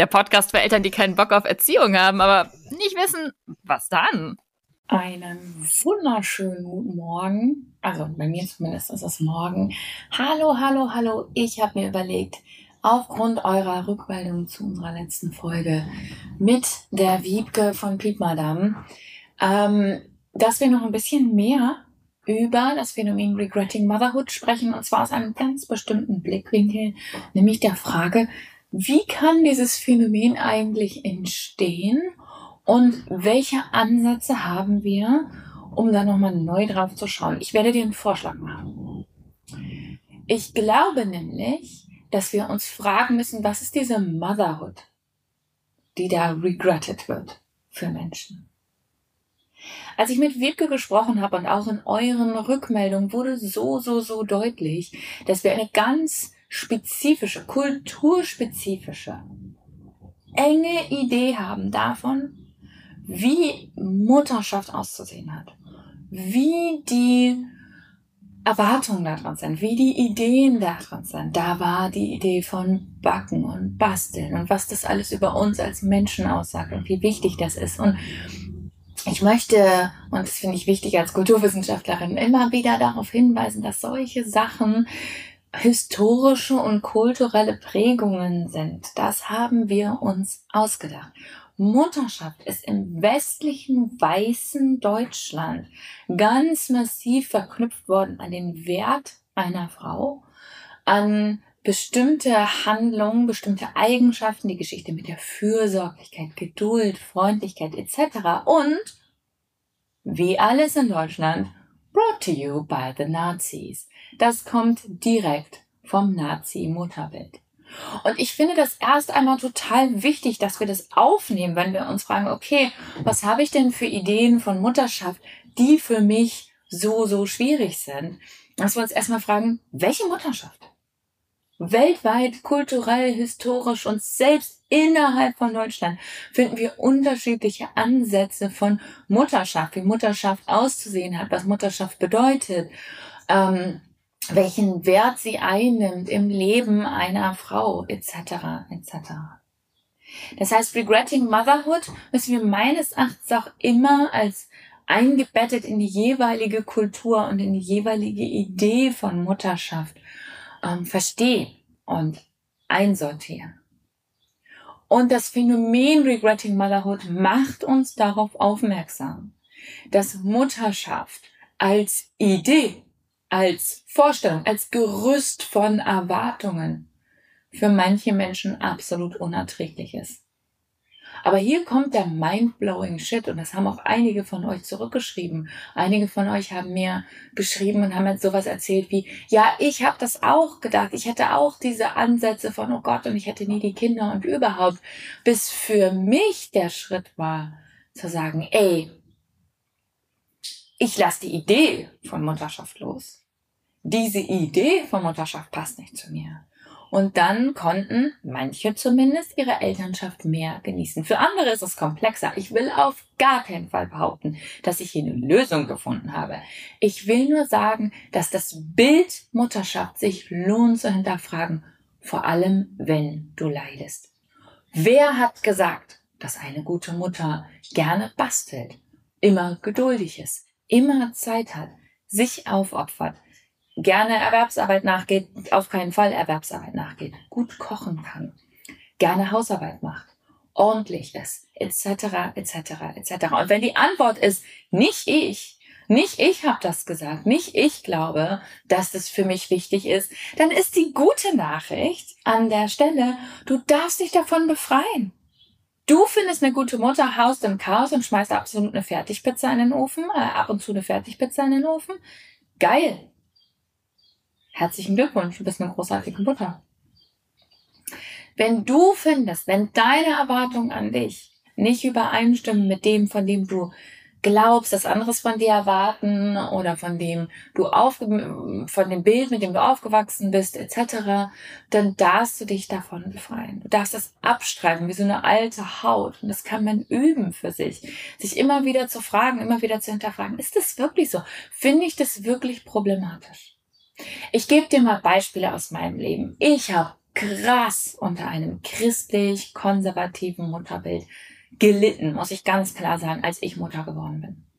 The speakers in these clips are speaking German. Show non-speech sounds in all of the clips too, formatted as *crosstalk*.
der Podcast für Eltern, die keinen Bock auf Erziehung haben, aber nicht wissen, was dann. Einen wunderschönen guten Morgen. Also bei mir zumindest ist es morgen. Hallo, hallo, hallo. Ich habe mir überlegt, aufgrund eurer Rückmeldung zu unserer letzten Folge mit der Wiebke von Piep Madame, ähm, dass wir noch ein bisschen mehr über das Phänomen Regretting Motherhood sprechen, und zwar aus einem ganz bestimmten Blickwinkel, nämlich der Frage, wie kann dieses Phänomen eigentlich entstehen und welche Ansätze haben wir, um da nochmal neu drauf zu schauen? Ich werde dir einen Vorschlag machen. Ich glaube nämlich, dass wir uns fragen müssen, was ist diese Motherhood, die da regretted wird für Menschen? Als ich mit Wiebke gesprochen habe und auch in euren Rückmeldungen wurde so, so, so deutlich, dass wir eine ganz spezifische, kulturspezifische, enge Idee haben davon, wie Mutterschaft auszusehen hat, wie die Erwartungen daran sind, wie die Ideen daran sind. Da war die Idee von Backen und Basteln und was das alles über uns als Menschen aussagt und wie wichtig das ist. Und ich möchte, und das finde ich wichtig als Kulturwissenschaftlerin, immer wieder darauf hinweisen, dass solche Sachen historische und kulturelle Prägungen sind. Das haben wir uns ausgedacht. Mutterschaft ist im westlichen weißen Deutschland ganz massiv verknüpft worden an den Wert einer Frau, an bestimmte Handlungen, bestimmte Eigenschaften, die Geschichte mit der Fürsorglichkeit, Geduld, Freundlichkeit etc. Und wie alles in Deutschland, brought to you by the Nazis. Das kommt direkt vom Nazi-Mutterbild. Und ich finde das erst einmal total wichtig, dass wir das aufnehmen, wenn wir uns fragen, okay, was habe ich denn für Ideen von Mutterschaft, die für mich so, so schwierig sind? Dass wir uns erstmal fragen, welche Mutterschaft? Weltweit, kulturell, historisch und selbst innerhalb von Deutschland finden wir unterschiedliche Ansätze von Mutterschaft, wie Mutterschaft auszusehen hat, was Mutterschaft bedeutet. Ähm, welchen Wert sie einnimmt im Leben einer Frau etc. etc. Das heißt, Regretting Motherhood müssen wir meines Erachtens auch immer als eingebettet in die jeweilige Kultur und in die jeweilige Idee von Mutterschaft ähm, verstehen und einsortieren. Und das Phänomen Regretting Motherhood macht uns darauf aufmerksam, dass Mutterschaft als Idee als Vorstellung, als Gerüst von Erwartungen für manche Menschen absolut unerträglich ist. Aber hier kommt der mind-blowing Shit und das haben auch einige von euch zurückgeschrieben. Einige von euch haben mir geschrieben und haben jetzt sowas erzählt wie, ja, ich habe das auch gedacht. Ich hätte auch diese Ansätze von, oh Gott, und ich hätte nie die Kinder und überhaupt. Bis für mich der Schritt war, zu sagen, ey, ich lasse die Idee von Mutterschaft los. Diese Idee von Mutterschaft passt nicht zu mir. Und dann konnten manche zumindest ihre Elternschaft mehr genießen. Für andere ist es komplexer. Ich will auf gar keinen Fall behaupten, dass ich hier eine Lösung gefunden habe. Ich will nur sagen, dass das Bild Mutterschaft sich lohnt zu hinterfragen, vor allem wenn du leidest. Wer hat gesagt, dass eine gute Mutter gerne bastelt, immer geduldig ist, immer Zeit hat, sich aufopfert, gerne Erwerbsarbeit nachgeht, auf keinen Fall Erwerbsarbeit nachgeht, gut kochen kann, gerne Hausarbeit macht, ordentlich ist, etc., etc., etc. Und wenn die Antwort ist, nicht ich, nicht ich habe das gesagt, nicht ich glaube, dass das für mich wichtig ist, dann ist die gute Nachricht an der Stelle, du darfst dich davon befreien. Du findest eine gute Mutter, haust im Chaos und schmeißt absolut eine Fertigpizza in den Ofen, äh, ab und zu eine Fertigpizza in den Ofen. Geil. Herzlichen Glückwunsch, du bist eine großartige Mutter. Wenn du findest, wenn deine Erwartungen an dich nicht übereinstimmen mit dem, von dem du glaubst, dass anderes von dir erwarten oder von dem du auf, von dem Bild, mit dem du aufgewachsen bist, etc., dann darfst du dich davon befreien. Du darfst das abstreifen wie so eine alte Haut. Und das kann man üben für sich. Sich immer wieder zu fragen, immer wieder zu hinterfragen, ist das wirklich so? Finde ich das wirklich problematisch? Ich gebe dir mal Beispiele aus meinem Leben. Ich habe krass unter einem christlich konservativen Mutterbild gelitten, muss ich ganz klar sagen, als ich Mutter geworden bin.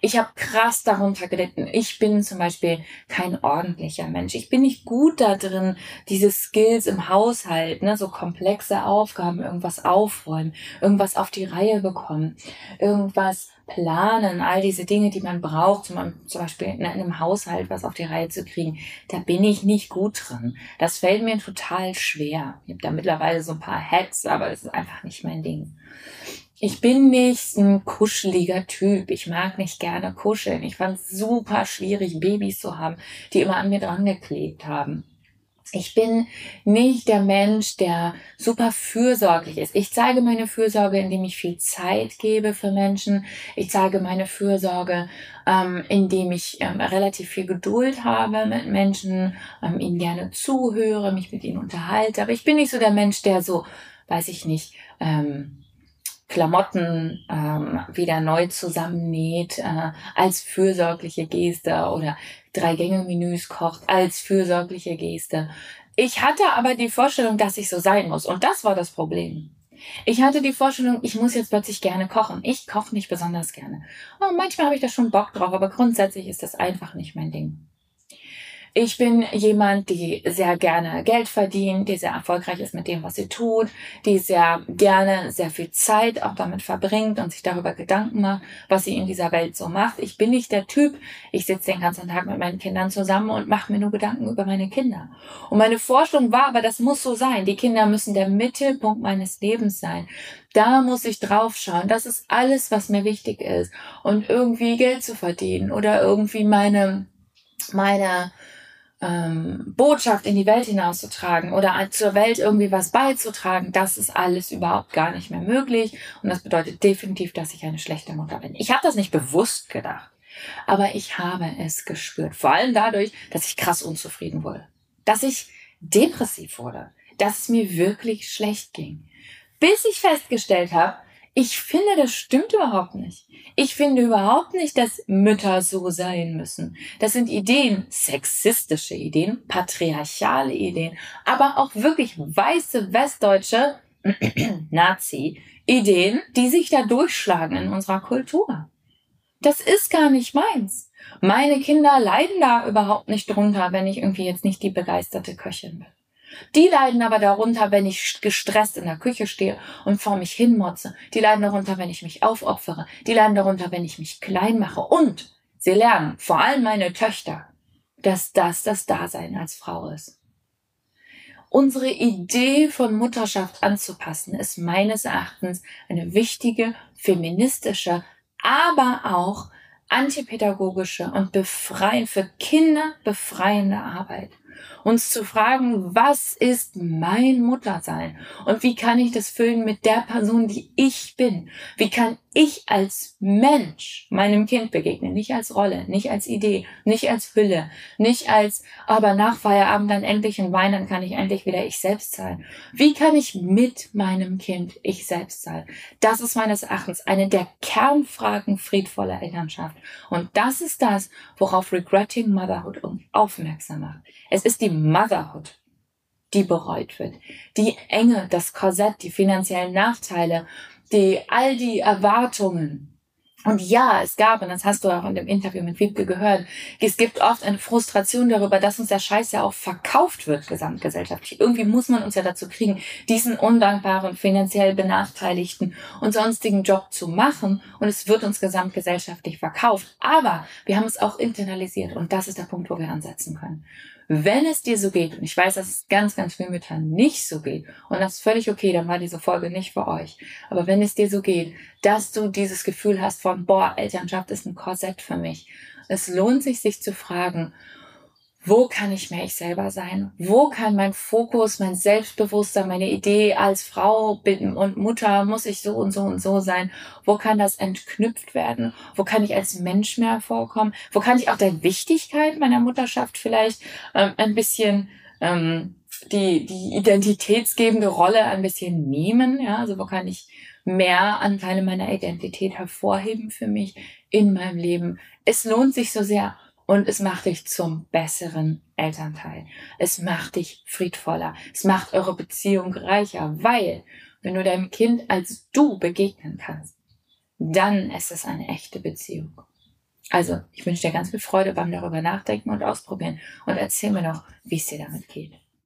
Ich habe krass darunter gelitten. Ich bin zum Beispiel kein ordentlicher Mensch. Ich bin nicht gut da drin, diese Skills im Haushalt, ne, so komplexe Aufgaben, irgendwas aufräumen, irgendwas auf die Reihe bekommen, irgendwas planen, all diese Dinge, die man braucht, zum, zum Beispiel in einem Haushalt was auf die Reihe zu kriegen, da bin ich nicht gut drin. Das fällt mir total schwer. Ich habe da mittlerweile so ein paar Hacks, aber das ist einfach nicht mein Ding. Ich bin nicht ein kuscheliger Typ. Ich mag nicht gerne kuscheln. Ich fand es super schwierig, Babys zu haben, die immer an mir dran geklebt haben. Ich bin nicht der Mensch, der super fürsorglich ist. Ich zeige meine Fürsorge, indem ich viel Zeit gebe für Menschen. Ich zeige meine Fürsorge, ähm, indem ich ähm, relativ viel Geduld habe mit Menschen, ähm, ihnen gerne zuhöre, mich mit ihnen unterhalte. Aber ich bin nicht so der Mensch, der so, weiß ich nicht, ähm, Klamotten ähm, wieder neu zusammennäht äh, als fürsorgliche Geste oder drei Gänge Menüs kocht als fürsorgliche Geste. Ich hatte aber die Vorstellung, dass ich so sein muss und das war das Problem. Ich hatte die Vorstellung, ich muss jetzt plötzlich gerne kochen. Ich koche nicht besonders gerne. Und manchmal habe ich da schon Bock drauf, aber grundsätzlich ist das einfach nicht mein Ding. Ich bin jemand, die sehr gerne Geld verdient, die sehr erfolgreich ist mit dem, was sie tut, die sehr gerne sehr viel Zeit auch damit verbringt und sich darüber Gedanken macht, was sie in dieser Welt so macht. Ich bin nicht der Typ, ich sitze den ganzen Tag mit meinen Kindern zusammen und mache mir nur Gedanken über meine Kinder. Und meine Vorstellung war aber, das muss so sein. Die Kinder müssen der Mittelpunkt meines Lebens sein. Da muss ich drauf schauen. Das ist alles, was mir wichtig ist. Und irgendwie Geld zu verdienen oder irgendwie meine, meine, ähm, Botschaft in die Welt hinauszutragen oder zur Welt irgendwie was beizutragen, das ist alles überhaupt gar nicht mehr möglich. Und das bedeutet definitiv, dass ich eine schlechte Mutter bin. Ich habe das nicht bewusst gedacht, aber ich habe es gespürt. Vor allem dadurch, dass ich krass unzufrieden wurde. Dass ich depressiv wurde. Dass es mir wirklich schlecht ging. Bis ich festgestellt habe, ich finde, das stimmt überhaupt nicht. Ich finde überhaupt nicht, dass Mütter so sein müssen. Das sind Ideen, sexistische Ideen, patriarchale Ideen, aber auch wirklich weiße westdeutsche *clears throat* Nazi-Ideen, die sich da durchschlagen in unserer Kultur. Das ist gar nicht meins. Meine Kinder leiden da überhaupt nicht drunter, wenn ich irgendwie jetzt nicht die begeisterte Köchin bin. Die leiden aber darunter, wenn ich gestresst in der Küche stehe und vor mich hinmotze. Die leiden darunter, wenn ich mich aufopfere. Die leiden darunter, wenn ich mich klein mache. Und sie lernen, vor allem meine Töchter, dass das das Dasein als Frau ist. Unsere Idee von Mutterschaft anzupassen ist meines Erachtens eine wichtige feministische, aber auch antipädagogische und befreien für Kinder befreiende Arbeit uns zu fragen, was ist mein Muttersein und wie kann ich das füllen mit der Person, die ich bin? Wie kann ich als Mensch meinem Kind begegnen? Nicht als Rolle, nicht als Idee, nicht als Hülle, nicht als, aber nach Feierabend dann endlich ein Wein, dann kann ich endlich wieder ich selbst sein. Wie kann ich mit meinem Kind ich selbst sein? Das ist meines Erachtens eine der Kernfragen friedvoller Elternschaft. Und das ist das, worauf Regretting Motherhood uns aufmerksam macht. Es ist die Motherhood, die bereut wird. Die Enge, das Korsett, die finanziellen Nachteile, die, all die Erwartungen. Und ja, es gab, und das hast du auch in dem Interview mit Wiebke gehört, es gibt oft eine Frustration darüber, dass uns der Scheiß ja auch verkauft wird, gesamtgesellschaftlich. Irgendwie muss man uns ja dazu kriegen, diesen undankbaren, finanziell benachteiligten und sonstigen Job zu machen. Und es wird uns gesamtgesellschaftlich verkauft. Aber wir haben es auch internalisiert. Und das ist der Punkt, wo wir ansetzen können wenn es dir so geht, und ich weiß, dass es ganz, ganz vielen Müttern nicht so geht, und das ist völlig okay, dann war diese Folge nicht für euch, aber wenn es dir so geht, dass du dieses Gefühl hast von, boah, Elternschaft ist ein Korsett für mich, es lohnt sich, sich zu fragen, wo kann ich mehr ich selber sein? Wo kann mein Fokus, mein Selbstbewusstsein, meine Idee als Frau und Mutter, muss ich so und so und so sein? Wo kann das entknüpft werden? Wo kann ich als Mensch mehr vorkommen? Wo kann ich auch der Wichtigkeit meiner Mutterschaft vielleicht ähm, ein bisschen ähm, die, die identitätsgebende Rolle ein bisschen nehmen? Ja, also wo kann ich mehr Anteile meiner Identität hervorheben für mich in meinem Leben? Es lohnt sich so sehr und es macht dich zum besseren Elternteil. Es macht dich friedvoller. Es macht eure Beziehung reicher, weil wenn du deinem Kind als du begegnen kannst, dann ist es eine echte Beziehung. Also, ich wünsche dir ganz viel Freude beim darüber nachdenken und ausprobieren und erzähl mir noch, wie es dir damit geht.